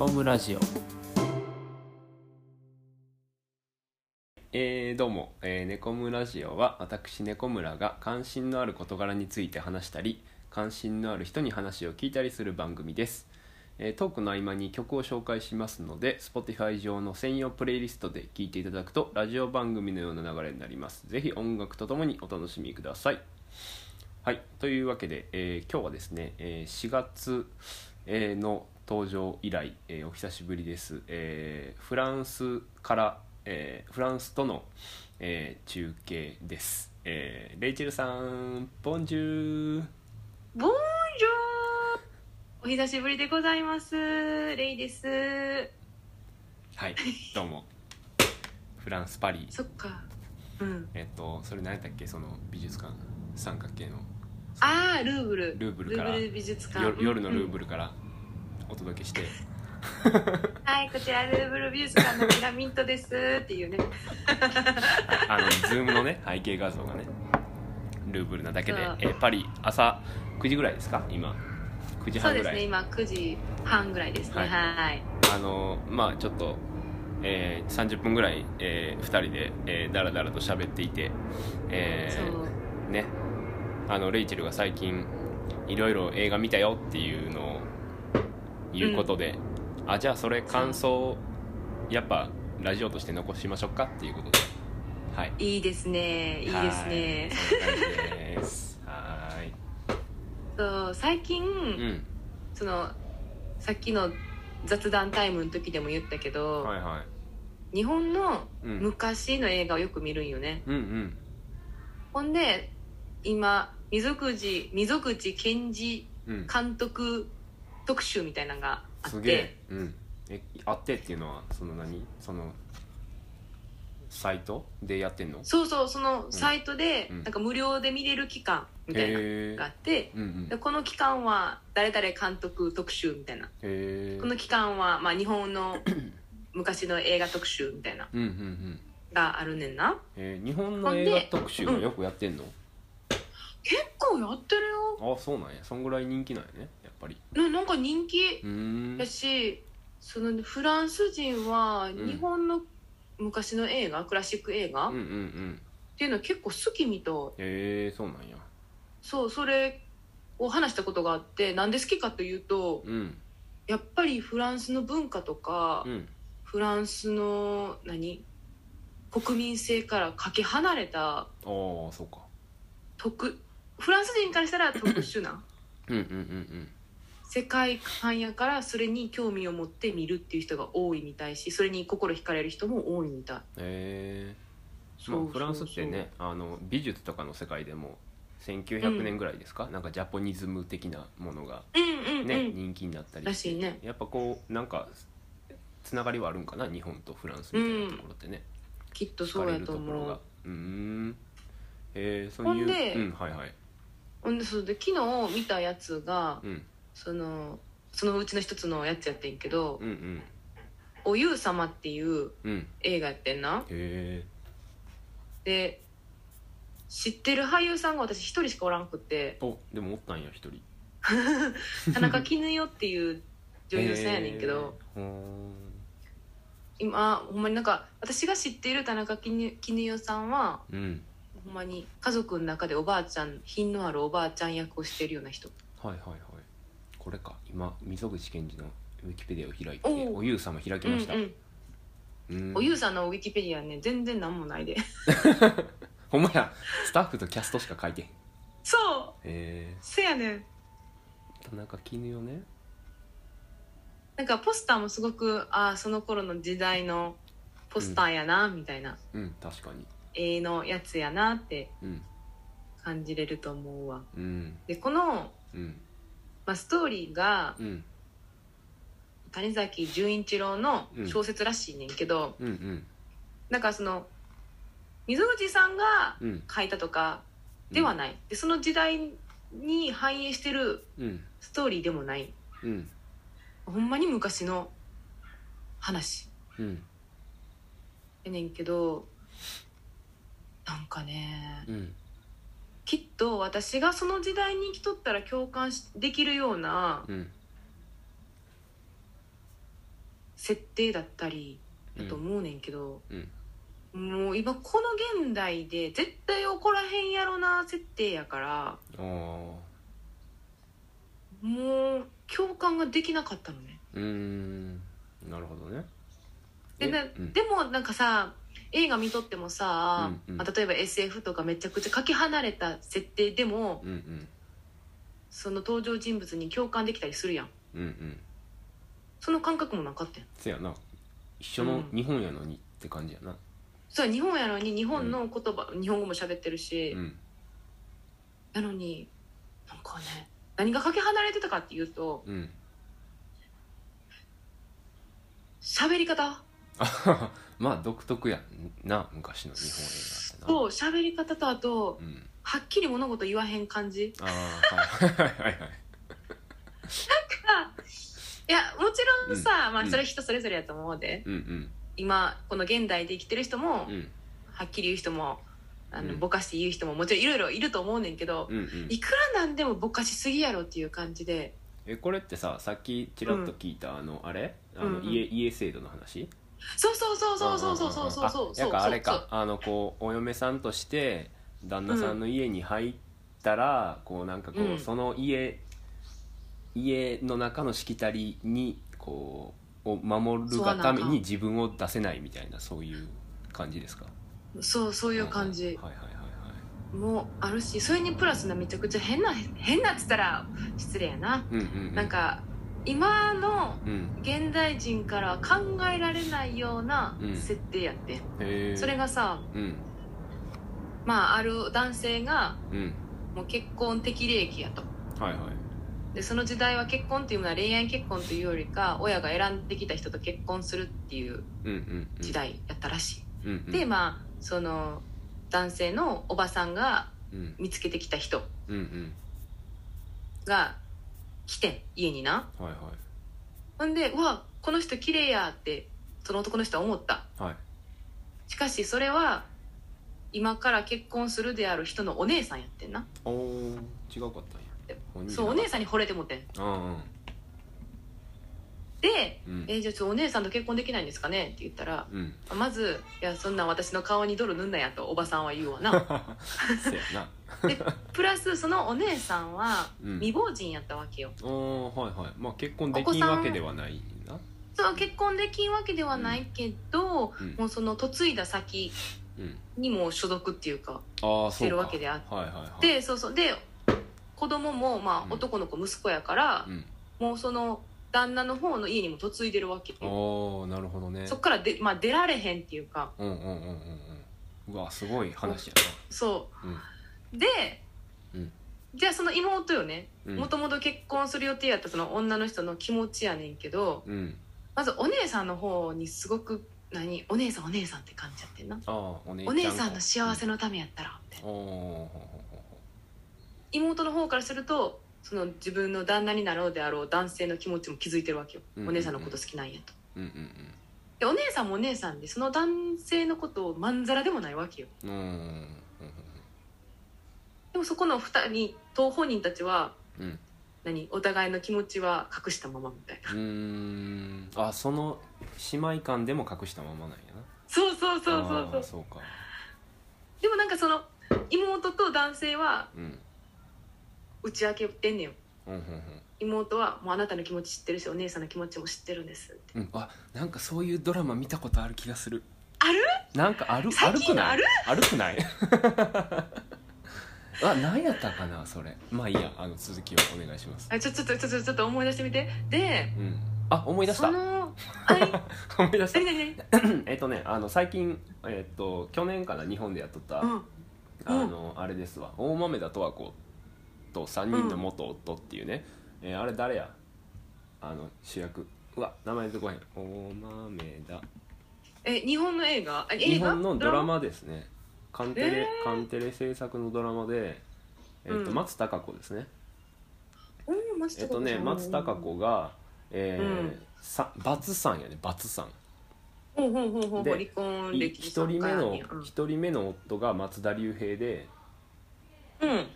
コムラジオ。えー、どうも、えー、ネコムラジオは私ネコムラが関心のある事柄について話したり関心のある人に話を聞いたりする番組です、えートークの合間に曲を紹介しますので Spotify 上の専用プレイリストで聴いていただくとラジオ番組のような流れになります。ぜひ音楽とともにお楽しみください。はい。というわけで、えー今日はですね、えー4月、えの登場以来、えーお久しぶりです、えーフランスから、えーフランスとの、えー中継です、えーレイチェルさんボンジューボンジョーお久しぶりでございます。レイです。はいどうもフランスパリそっか。うん。えっとそれ何やったっけ？その美術館三角形のあー、ルーブル。ルーブルからルーブル美術館。よ夜のルーブル。ルーブルからお届けして、はい、こちらルーブル美術館のピラミッドですっていうね。あのズームのね背景画像がねルーブルなだけでえーパリ朝9時ぐらいですか？今9時そうですね、半ぐらい、今9時半ぐらいですね。ははいい。あのまあちょっと、えー30分ぐらい、え2人で、えー、だらだらと喋っていて、えー。ねあのレイチェルが最近いろいろ映画見たよっていうのを言うことで、あじゃあそれ感想やっぱラジオとして残しましょうかっていうことで。はい。いいですね。いいですね。はい。そう、最近、うん。その、さっきの雑談タイムの時でも言ったけど、はいはい。日本のうん。昔の映画をよく見るんよね。うんうん。ほんで今溝口溝口健二うん。監督特集みたいなのがあっすげえ。てうん。えあってっていうのはその何？そのサイトでやってんの？そうそうそのサイトで、うん。なんか無料で見れる期間みたいなのがあって、うんうん。でこの期間は誰々監督特集みたいな。この期間は、まあ、日本の 昔の映画特集みたいな。うんうんうん。があるねんな。えー。日本の映画特集はよくやってんの、結構やってるよ。あそうなんや。そんぐらい人気なんやねぱり。ななんか人気うーん。だしそのフランス人はん。日本の昔の映画、クラシック映画、うんうんうん。っていうのは結構好きみたい。へえそうなんや。そうそれを話したことがあってなんで好きかというとうん。やっぱりフランスの文化とか、うん。フランスの何？国民性からかけ離れたああそうか。特フランス人からしたら特殊なうんうんうん世界観やからそれに興味を持って見るっていう人が多いみたいしそれに心惹かれる人も多いみたい。へえそうフランスってねあの美術とかの世界でも1900年ぐらいですか、なんかジャポニズム的なものがうんうんうん、ね、人気になったりらしいね。やっぱこうなんかつながりはあるんかな？日本とフランスみたいなところってね、きっとそうやと思う。うーん。えー、そういうほんでうんはいはい。ほんでそうで昨日見たやつがうんそのそのうちの一つのやつやってんけどうんうん「おゆうさま」っていううん。映画やってんな。へで知ってる俳優さんが私一人しかおらんくって。えおでもおったんや一人。田中絹代っていう女優さんやねんけど、へー今ほんまになんか私が知っている田中絹絹代さんはうん。ほんまに家族の中でおばあちゃん品のあるおばあちゃん役をしてるような人。はいはいはいこれか。今溝口健二のウィキペディアを開いておう。おゆうさま開きました、うんうん。うん。おゆうさんのウィキペディアね全然なんもないで。ほんまや。スタッフとキャストしか書いてへん。へそう。え。せやねん。田中絹代ね。なんかポスターもすごくああその頃の時代のポスターやな、みたいな。うん確かに。絵のやつやなってうん。感じれると思うわ。うん。でこの、うんまあ、ストーリーがうん。谷崎潤一郎の小説らしいねんけど、うんうん。なんかその溝口さんがうん。書いたとかではない、でその時代に反映してるうん。ストーリーでもない。うん。ほんまに昔の話うん。やねんけどなんかねうんきっと私がその時代に生きとったら共感しできるようなうん。設定だったりだと思うねんけど、うん。もう今この現代で絶対起こらへんやろな設定やからもう共感ができなかったのね。うーん。なるほどね。でうん。でもなんかさ映画見とってもさ、うんうん。まあ例えば SF とかめちゃくちゃかけ離れた設定でもうんうん。その登場人物に共感できたりするやん。うんうん。その感覚もなかったん。せやな。一緒の日本やのにって感じやな。そう日本やのに日本の言葉、日本語も喋ってるし、うん。なのになんかね何がかけ離れてたかっていうとうん。喋り方。あ まあ独特やんな昔の日本映画ってな。と喋り方とあとうん。はっきり物事言わへん感じ。ああはい。はいはいはい。がいやもちろん。さ、まあ、うん。それ人それぞれやと思うで、うんうん。今この現代で生きてる人も、うん。はっきり言う人もあの、うん。ぼかして言う人ももちろんいろいろいると思うねんけど、うんうん。いくらなんでもぼかしすぎやろっていう感じで。えこれってささっきちらっと聞いた、あのあれ？あの、うんうん。家家制度の話？そうそうそうそうそうそうそうそうそうあやかあれそうかあのこうお嫁さんとして旦那さんの家に入ったら、こうなんかこう、うんその家家の中のしきたりにこうを守るがために自分を出せないみたいなそういう感じですかそうそういう感じはいはいはいもあるしそれにプラスなめちゃくちゃ変な変なっつったら失礼やな、うんうんうんなんか今のうん。現代人からは考えられないようなうん。設定やって、へえそれがさうん。まあある男性がうん。もう結婚適齢期やと。はいはい。でその時代は結婚っていうのは恋愛結婚というよりか親が選んできた人と結婚するっていううんうんうん。時代やったらしい、うんうん。でまあその男性のおばさんがうん。見つけてきた人うんうん。が来てん家にな。はいほんで「うわこの人綺麗や」ってその男の人は思った。はい。はいしかしそれは今から結婚するである人のお姉さんやってんな。おー違うかったんや。そうお姉んさんに惚れてもってんうんでうん。うん「えじゃあちょっとお姉さんと結婚できないんですかね?」って言ったらうん。まず「いやそんなん私の顔に泥塗んなや」とおばさんは言うわな。そうやな。でプラスそのお姉さんはうん。未亡人やったわけよ。おーはいはい。まあ結婚できんわけではないな。そう結婚できんわけではないけど、うん。もうその嫁いだ先うん。にも所属っていうかああそうか。してるわけであって。はいはいはい。でそうそう。で子供もまうん。あ男の子息子やから、うん。もうその旦那の方の家にも嫁いでるわけよ。おーなるほどね。そっからで、まあ、出られへんっていうか。うんうんうんうんうん。うわすごい話やそなうで、うん。じゃあその妹よね。うん。もともと結婚する予定やったその女の人の気持ちやねんけどうん。まずお姉さんの方にすごく何？お姉さんお姉さんって感じやってんな。お姉おん姉さんの幸せのためやったらって。おおーほうほうほ妹の方からするとその自分の旦那になろうであろう男性の気持ちも気づいてるわけよ、うんお姉さんのこと好きなんやと。ううんでお姉さんもお姉さんでその男性のことをまんざらでもないわけよ。うんうんうんでもそこの二人当本人たちはうん。うん何？お互いの気持ちは隠したままみたいな。うーん。あその姉妹間でも隠したままなんやな。そうそうそうそうそう。そうか。でもなんかその妹と男性はうん打ち明けてんねよ。うんうん妹はもうあなたの気持ち知ってるしお姉さんの気持ちも知ってるんですって。うんうんあなんかそういうドラマ見たことある気がする。ある？なんかある？最ある？くない？あるあるくない？あ何 やったかなそれ。まあいいやあの続きをお願いします。あちょちょっとちょっとちょっと思い出してみて。でうん。あ思い出した。そのあれ 思い出した。何何 えっとねあの最近えっと去年かな日本でやっとった、うん。あのあれですわ。大豆田十和子と3人の元夫っていうね、えーあれ誰や？あの主役。うわ名前出てこへん。大豆田え日本の映画？日本のドラマですね。カンテレ、えー。カンテレ制作のドラマで、えっとうん。松たか子ですね。えっとね松たか子が、えーうん。さバツさんやね。バツさん。ほうほうほうほう。で離婚い歴一人目のうん。一人目の夫が松田龍平でうん。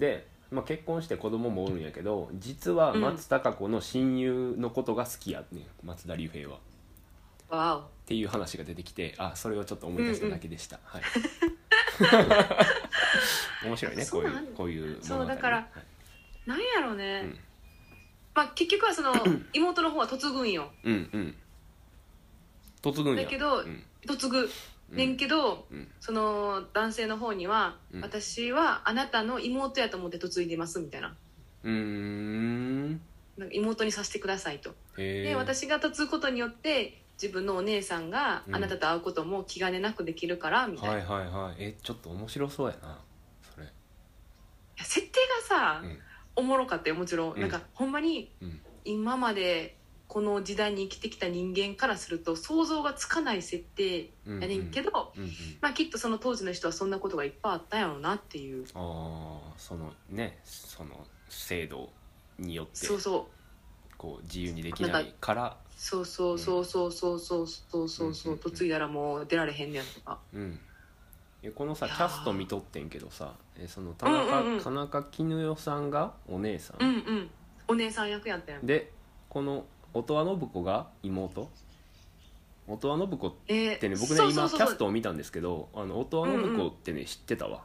で、まあ、結婚して子供もおるんやけど実はうん。松たか子の親友のことが好きやねん松田龍平は。わっていう話が出てきてあそれをちょっと思い出しただけでした、はい。面白いねこういそうこういうそうだからはい。おなんやろね、うん。まあ結局はその 妹の方は嫁ぐんよ。うんうん。嫁ぐんや。だけどうん。嫁ぐねんけど、うん。その男性の方には、うん。私はあなたの妹やと思って嫁いでますみたいな。うーん。なんか妹にさせてくださいと。で私が嫁ぐことによって自分のお姉さんがうん。あなたと会うことも気兼ねなくできるからみたいな、はいいはいはい。えちょっと面白そうやなそれ。や設定がさ、うん。おもろかったよもちろん、うん。なんかほんまにうん。今までこの時代に生きてきた人間からすると想像がつかない設定うんやねんけど、うんうんまあきっとその当時の人はそんなことがいっぱいあったんやろうなっていう。ああそのねその制度によってそうそう。こう自由にできないからそうそうそうそうそうそうそうそう。そう嫁いだらもう出られへんねやとか。うん。えこのさキャスト見とってんけどさえその田中、うんうんうん。田中絹代さんがお姉さん、うんうん。お姉さん役やったやん。でこの音羽信子が妹？音羽信子っえーてね僕ねそうそうそう今キャストを見たんですけどあの音羽信子ってね、知ってたわ。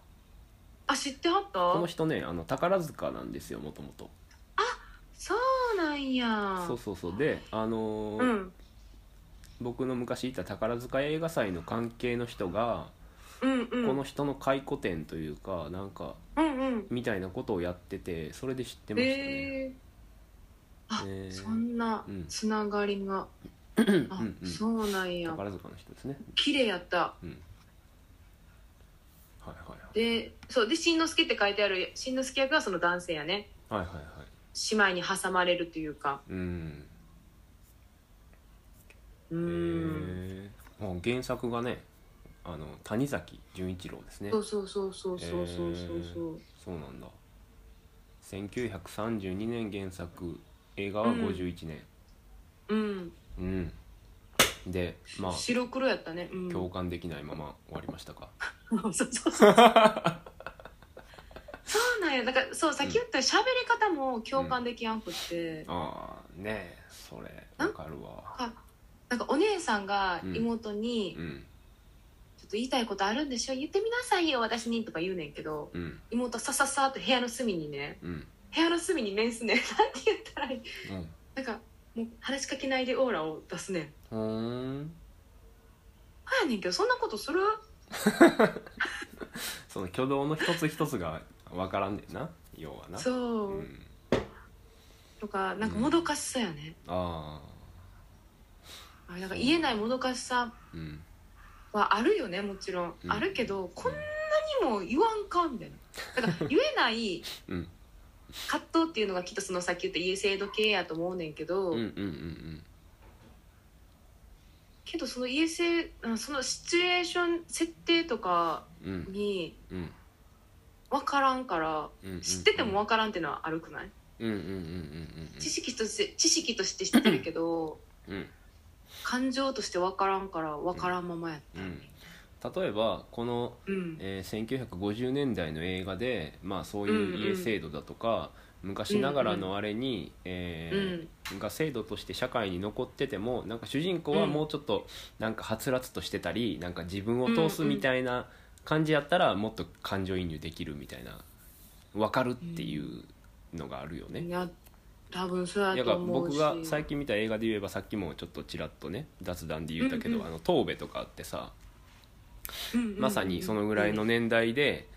あ知ってはった？この人ねあの宝塚なんですよもともとそうなんや。そうそうそう。であのーうん。僕の昔いた宝塚映画祭の関係の人が、うんうん。この人の回顧展というかなんかうんうん。みたいなことをやっててそれで知ってましたね、えー、あ、えーそんなうん。つながりが、あ、うんうん。そうなんや。宝塚の人ですね。綺麗やった。うん。はいはいでそうでしんのすけって書いてあるしんのすけ役はその男性やね。はいはいはい。はい姉妹に挟まれるというか。うん。へうーんえもう原作がねあの谷崎潤一郎ですね。そうそうそうそうそうそうそう。そうそうなんだ。1932年原作映画は51年。うん。うん、でまあ。白黒やったね。うん。共感できないまま終わりましたか。そうそうそう。そうなんや。だからそうさっき言った喋り方も共感できやんくって、ああねえそれわかるわ。あなんかお姉さんが妹に、うん。ちょっと言いたいことあるんでしょ？言ってみなさいよ私に」とか言うねんけどうん。妹さささっと部屋の隅にねうん部屋の隅に面すねんなんて言ったらいい？うん。なんかもう話しかけないでオーラを出すねん。ふーん。はやねんけどそんなことする？その挙動の一つ一つがわからんねんな。要はな。そう、ん、とかなんかもどかしさやね、ああ。あなんか言えないもどかしさう。ん。はあるよねもちろん、うん。あるけどこんなにも言わんかみたいな。だから言えない うん葛藤っていうのがきっとそのさっき言った家制度系やと思うねんけど、うんうんうんけどその家制あそのシチュエーション設定とかうんうんにうん分からんからうん。うん知ってても分からんっていうのは悪くない、うんうんうんうん知識として知識として知ってるけどうん。うん。感情として分からんから分からんままやった。よね例えばこの、うん。えー1950年代の映画で、まあ、そういう家制度だとか、昔ながらのあれに、えーが制度として社会に残っててもなんか主人公はもうちょっとなんかはつらつとしてたりなんか自分を通すみたいな感じやったらもっと感情移入できるみたいな分かるっていうのがあるよね。いや多分そうと思うし。僕が最近見た映画で言えばさっきもちょっとちらっとね雑談で言ったけど「うんうん。あの東部」とかってさうんうんうんまさにそのぐらいの年代で、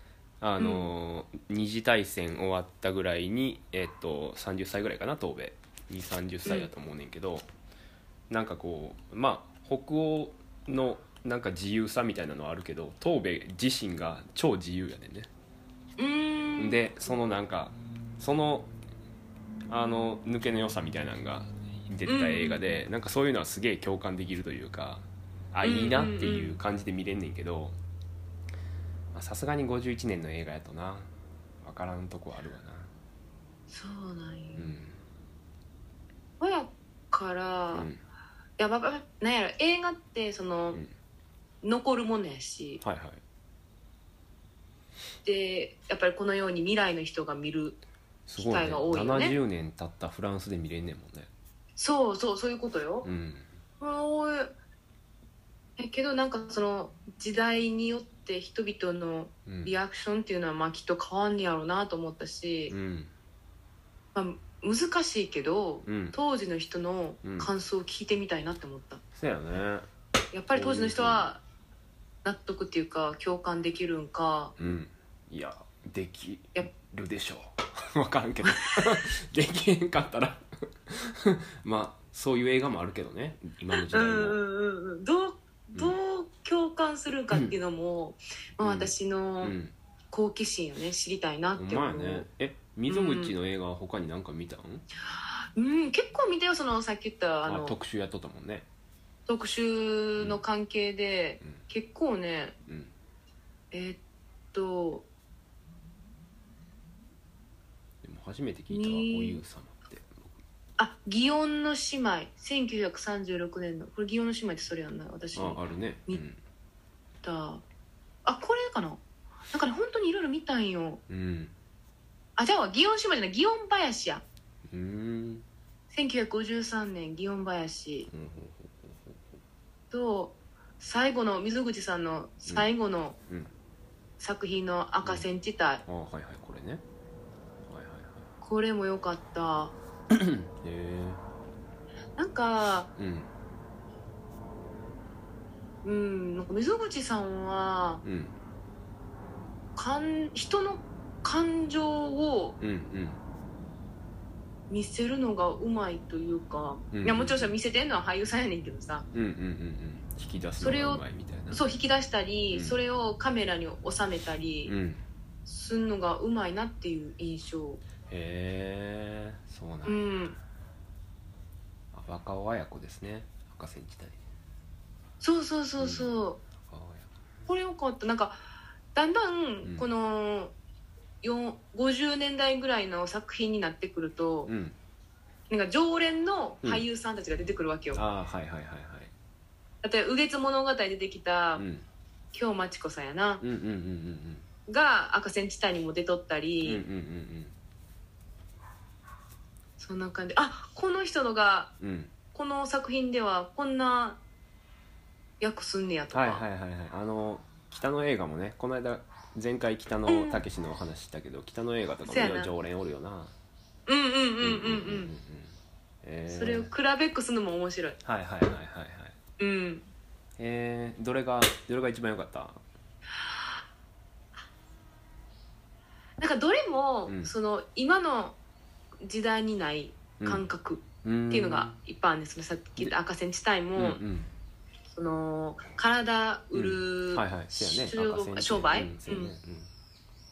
あの二次大戦終わったぐらいに、えっと30歳ぐらいかな東部2 3 0歳だと思うねんけど、なんかこうまあ北欧のなんか自由さみたいなのはあるけど東部自身が超自由やねんね。でそのなんかそのあの抜けの良さみたいなのが出てた映画で、なんかそういうのはすげえ共感できるというかあいいなっていう感じで見れんねんけどまあさすがに51年の映画やとな。分からんとこあるわな。そうなんやうん。親から、いうん。やばばなんやろ映画ってその、うん。残るものやし。はいはい。でやっぱりこのように未来の人が見る機会が多いよね。70年経ったフランスで見れんねんもんね。そうそうそういうことよ、うん。おいだけどなんかその時代によって人々のうん。リアクションっていうのはまあきっと変わんねやろうなと思ったしう、ん。まあ、難しいけどうん。当時の人の感想を聞いてみたいなって思った、そうやね。やっぱり当時の人は納得っていうか共感できるんかうん。いやできやるでしょう。分からんけど。できへんかったら。まあそういう映画もあるけどね今の時代も、うんうんうんうん。どうどう共感するかっていうのも、まあ、うん私うのん。好奇心をね知りたいなって思う、ね。え溝口の映画は他に何か見たん、うん、結構見たよそのさっき言ったああの特集やっとったもんね。特集の関係で、うん。結構ねうん。えーっとでも初めて聞いたわにおゆう様あ祇園の姉妹。1936年の。これ祇園の姉妹ってそれやんな。私ああるね。う見ん、たあこれかな。なんかね本当にいろいろ見たんよ。うん。あじゃあ祇園姉妹じゃない。祇園林や。うーん1953年祇園林うんと最後の溝口さんの最後のうん。うん。作品の「赤線地帯」あはいはいこれね。はいはい。これも良かったなんかうんうんなんか溝口さんはうんかん人の感情をうんうん見せるのがうまいというか、うん。いやもちろんさ見せてんのは俳優さんやねんけどさ。うんうんうんうん引き出すそれをのがうまいみたいな。そう引き出したり、うん。それをカメラに収めたりうん。すんのがうまいなっていう印象。へえそうなんだ、うん。あ若尾綾子ですね。赤線時代。そうそうそうそう、若尾綾これよかった。なんかだんだうん。んこの、よ50年代ぐらいの作品になってくると子、うん。なんか常連の俳優さんたちが出てくるわけよ、ああはいはいはい例えば「右月物語」で出てきたはいうん。京真知子さんやな、うんうんうんうんが赤線地帯にも出とったうんうんり、うんうんそんな感じ。あこの人のがうん。うんこの作品ではこんな役すんねやとか、はいはいはいはい。あの北の映画もねこの間前回北野武のお話したけど、北の映画とかもそうやな。常連おるよな。うんうんうんうんうんうん。えー。それを比べっこするのも面白い。はいはいはいはいはい。うん。えー、どれがどれが一番良かった？なんかどれも、うん。その今の時代にない感覚っていうのがいっぱいあるんです、さっき言った赤線地帯も、うんうん。その体売る、はいはい。そうやね。商売、うんそうやね。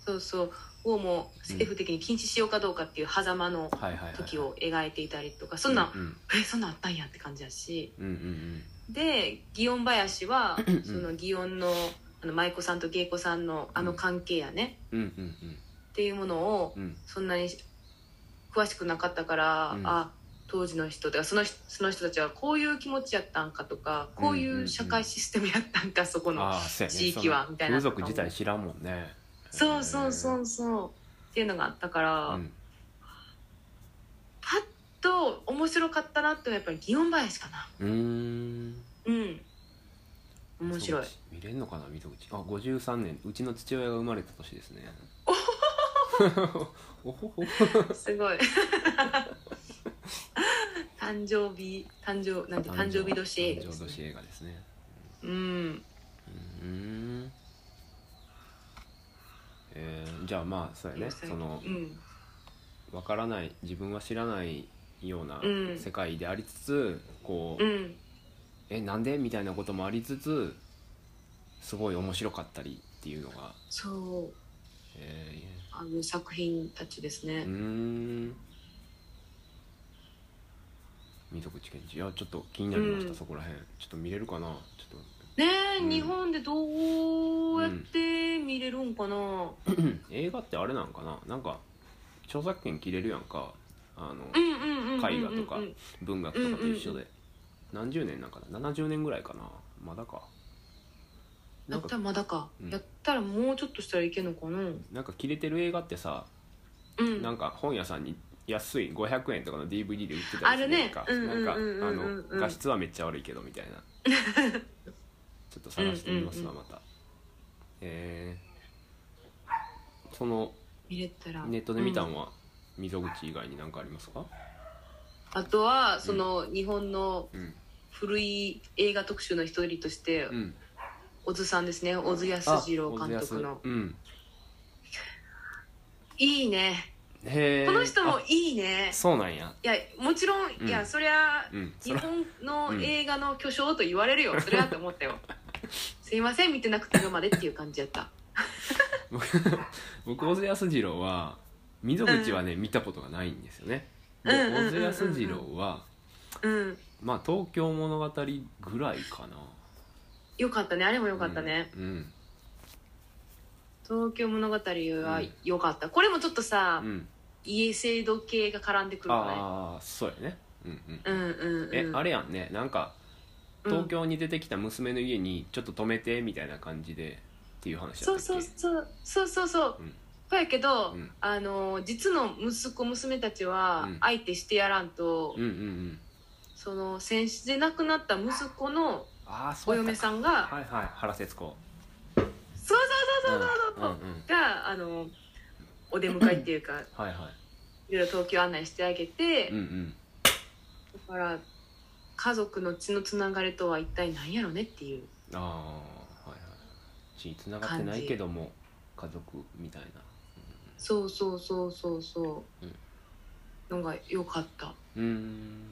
そうそう。をもう政府的に禁止しようかどうかっていう狭間の時を描いていたりとかそんなん、うんえそんなんあったんやって感じだし。うんうんで祇園林はうんその祇園のあの舞妓さんと芸妓さんのあの関係やね、うんうんうん。っていうものをうんうん。そんなに詳しくなかったから、うん。あ当時の人とかその人その人たちはこういう気持ちやったんかとかこういう社会システムやったんかそこの地域はみたいな。風俗自体知らんもんね。そうそうそううそう。っていうのがあったから、うん。パッと面白かったなってやっぱり祇園林かな。うーん。うん。面白い。見れんのかな溝口。あ53年。うちの父親が生まれた年ですね おほほすごい。誕生日誕生なんて誕生日。年映画ね誕生年映画ですね。うん。うーん。えーじゃあまあそうやね。そのうん。わからない自分は知らないようなうん。世界でありつつ、こう、うん。えなんでみたいなこともありつつすごい面白かったりっていうのが、そう。えあの作品たちですね。ー、うーん。溝口健二いやちょっと気になりました、うん。そこら辺。ちょっと見れるかな？ちょっと。ねえ、うん日本でどうやって見れるんかな、映画ってあれなんかな？なんか著作権切れるやんか。あの、うん、うんうんうんうん絵画とか文学とかと一緒で、何十年なんかな？70年ぐらいかな？まだかやったらまだか、うん。やったらもうちょっとしたらいけんのかな。なんか切れてる映画ってさうん。なんか本屋さんに安い500円とかの DVD で売ってたりするやんか。あるね。うんなんかあうんうんうんうん。の画質はめっちゃ悪いけどみたいな。ちょっと探してみますわ、うんまた。えー、その見れたら。ネットで見たんは溝口以外に何かありますか？あとはその日本のうん。古い映画特集の一人としてうん小津さんですね。小津安二郎監督の。うんいいね。この人もいいね。そうなんや。いやもちろん、うん。いやそりゃうんそ日ら本の映画の巨匠と言われるよ、それはと思ったよ。すいません見てなくて今までっていう感じやった。僕僕小津安二郎は溝口はね、見たことがないんですよね。小津安二郎はうん。まあ東京物語ぐらいかなよかったね。あれもよかったね、うん東京物語はよかった、これもちょっとさ、うん、うん、家制度系が絡んでくるからね。ああそうやね。うんうん。うんうんうん。えあれやんね。なんかうん。東京に出てきた娘の家にちょっと泊めてみたいな感じでっていう話だったそうそうそう。そうそうそう。うん。そうやけど、うん。あの実の息子娘たちはうん。相手してやらんと、うんうんうん。その戦死で亡くなった息子のああそうお嫁さんが、はいはい原節子。そうそうそうそうそうそう、んうんうん。があのお出迎えっていうかはいはい。ろいろ東京案内してあげて、うんうん。だから家族の血のつながりとは一体何やろねっていうああはいはい。血つながってないけども家族みたいな。そうそうそうそうそう、うん。のが良かった。うーん。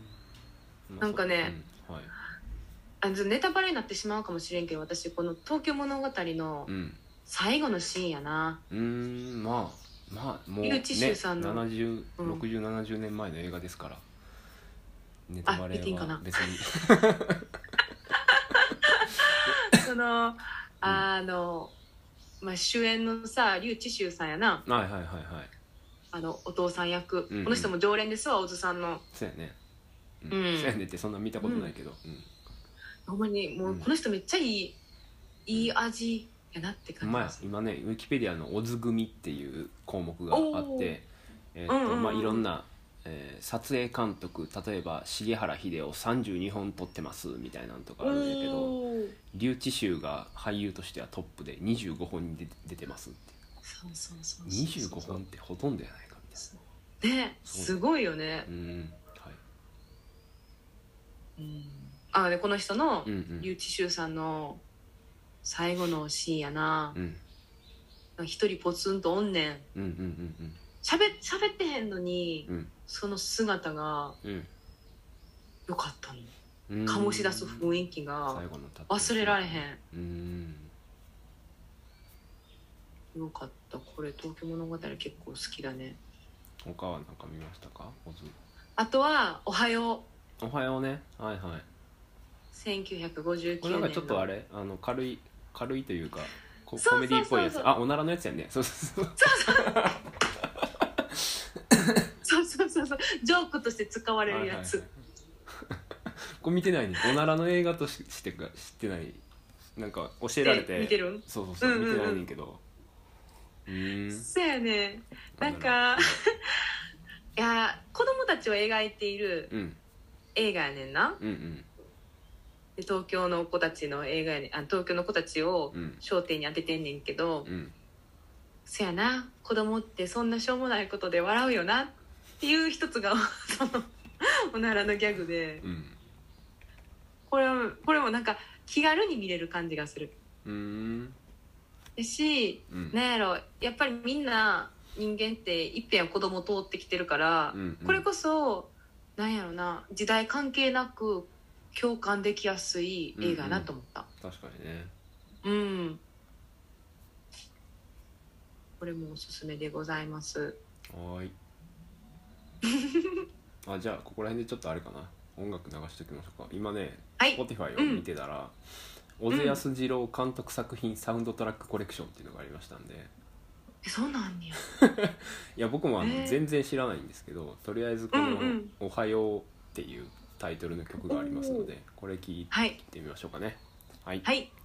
まあなんかねうん。はいあのネタバレになってしまうかもしれんけど私この「東京物語」のうん。最後のシーンやな、うーんまあまあもうね井口修さんの70うん。6070年前の映画ですから。ネタバレ言っていいんかな。は別にそのあの、まあ、主演のさ笠智秀さんやな。はいはいはいはい。あのお父さん役、うんうん。この人も常連ですわ小津さんの。そうやね。うん。うん。そうやねってそんな見たことないけど。うんほんまにもううん。この人めっちゃいい、いい味やなって感じ。ですや。今ねウィキペディアの「オズ組」っていう項目があってえーっとうんうんうん。まあいろんなえー撮影監督例えば重原秀夫32本撮ってますみたいなのとかあるんやけどおー。笠智秀が俳優としてはトップで25本に出て出てますってそうそうそうそう25本ってほとんどやないかみたいねすごいよね。な、うん。はい。うん、あでこの人のうんうん。笠智秀さんの最後のシーンやな。うん。一人ポツンとおんねん。うんうんうんしゃべ喋ってへんのにうん。その姿がうん。良かったの。うん。醸し出す雰囲気が忘れられへん。うん。よかった。これ東京物語結構好きだね。他は何か見ましたか？あとは「おはよう。おはようね。はいはい」1959年の。これなんかちょっとあれ？あの軽い軽いというかコメディっぽいやつ。あおならのやつやね。そうそうそう。そうそうそうそう。ジョークとして使われるやつ、はいはいはい。これ見てないね。おならの映画とししてか知ってない。なんか教えられて。え見てる？んそうそうそう、うんうんうん。見てないねんけど。うーん。そうやね。なんかいや子供たちを描いているうん。映画やねんな。うんうんで東京の子たちの映画やねん。あ東京の子たちをうん。焦点に当ててんねんけど、うん。そやな子供ってそんなしょうもないことで笑うよなっていう一つが そのおならのギャグで。うん。これはこれもなんか気軽に見れる感じがする。うーん。やしうん。なんやろやっぱりみんな人間っていっぺんは子供通ってきてるから、うんうん。これこそなんやろな時代関係なく共感できやすい映画やなと思った。確かにね。うん、これもおすすめでございます。はーい。あじゃあここら辺でちょっとあれかな。音楽流しておきましょうか。今ねはい。Spotify を見てたら、小津安二郎監督作品サウンドトラックコレクションっていうのがありましたんで。えそうなんや。いや僕もあの、えー。全然知らないんですけどとりあえずこのうんうん「おはよう」っていうタイトルの曲がありますのでこれ聞いはいてみましょうかね。はい。はい